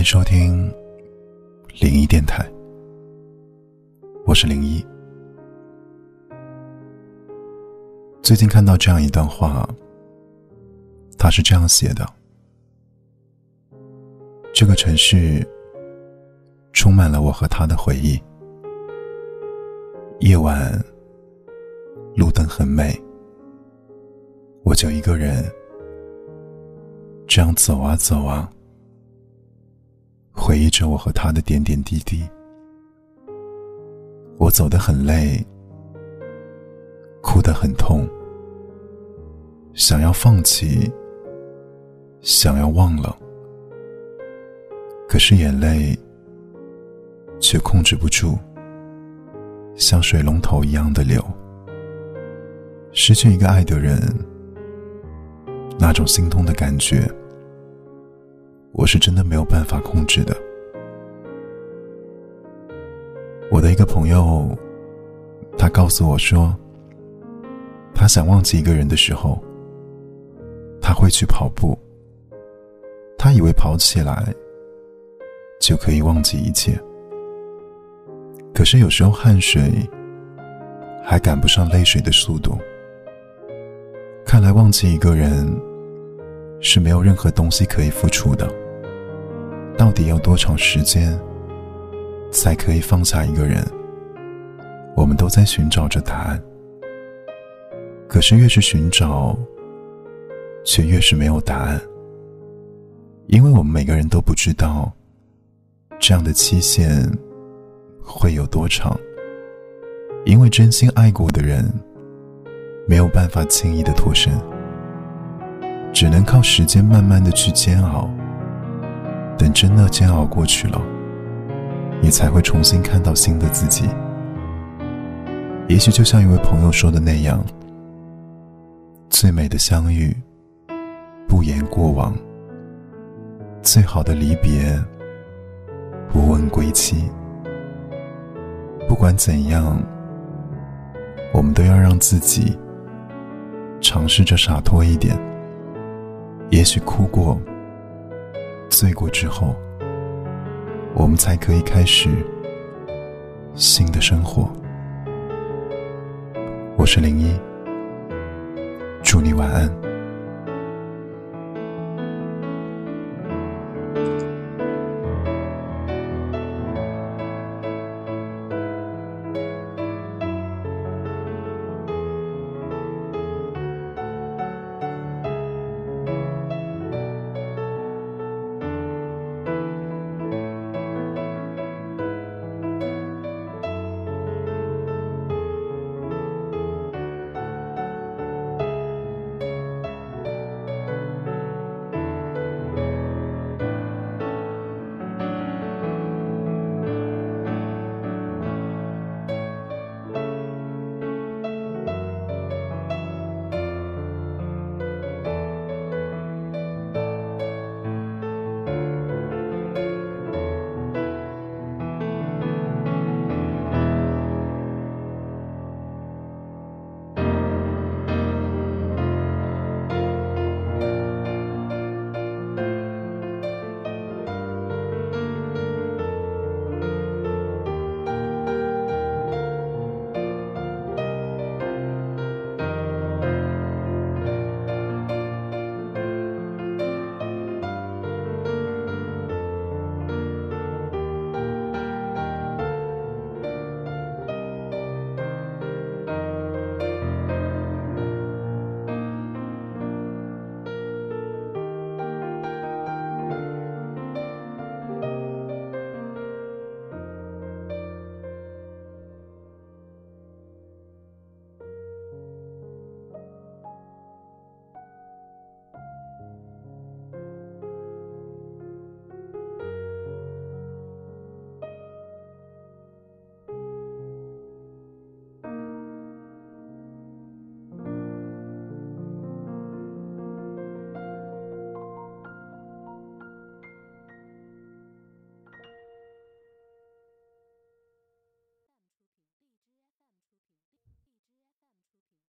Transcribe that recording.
欢迎收听零一电台，我是零一。最近看到这样一段话，他是这样写的：这个城市充满了我和他的回忆。夜晚，路灯很美，我就一个人这样走啊走啊。回忆着我和他的点点滴滴，我走得很累，哭得很痛，想要放弃，想要忘了，可是眼泪却控制不住，像水龙头一样的流。失去一个爱的人，那种心痛的感觉。我是真的没有办法控制的。我的一个朋友，他告诉我说，他想忘记一个人的时候，他会去跑步。他以为跑起来就可以忘记一切，可是有时候汗水还赶不上泪水的速度。看来忘记一个人是没有任何东西可以付出的。到底要多长时间才可以放下一个人？我们都在寻找着答案。可是越是寻找，却越是没有答案。因为我们每个人都不知道这样的期限会有多长。因为真心爱过的人，没有办法轻易的脱身，只能靠时间慢慢的去煎熬。等真的煎熬过去了，你才会重新看到新的自己。也许就像一位朋友说的那样：“最美的相遇，不言过往；最好的离别，不问归期。”不管怎样，我们都要让自己尝试着洒脱一点。也许哭过。醉过之后，我们才可以开始新的生活。我是零一，祝你晚安。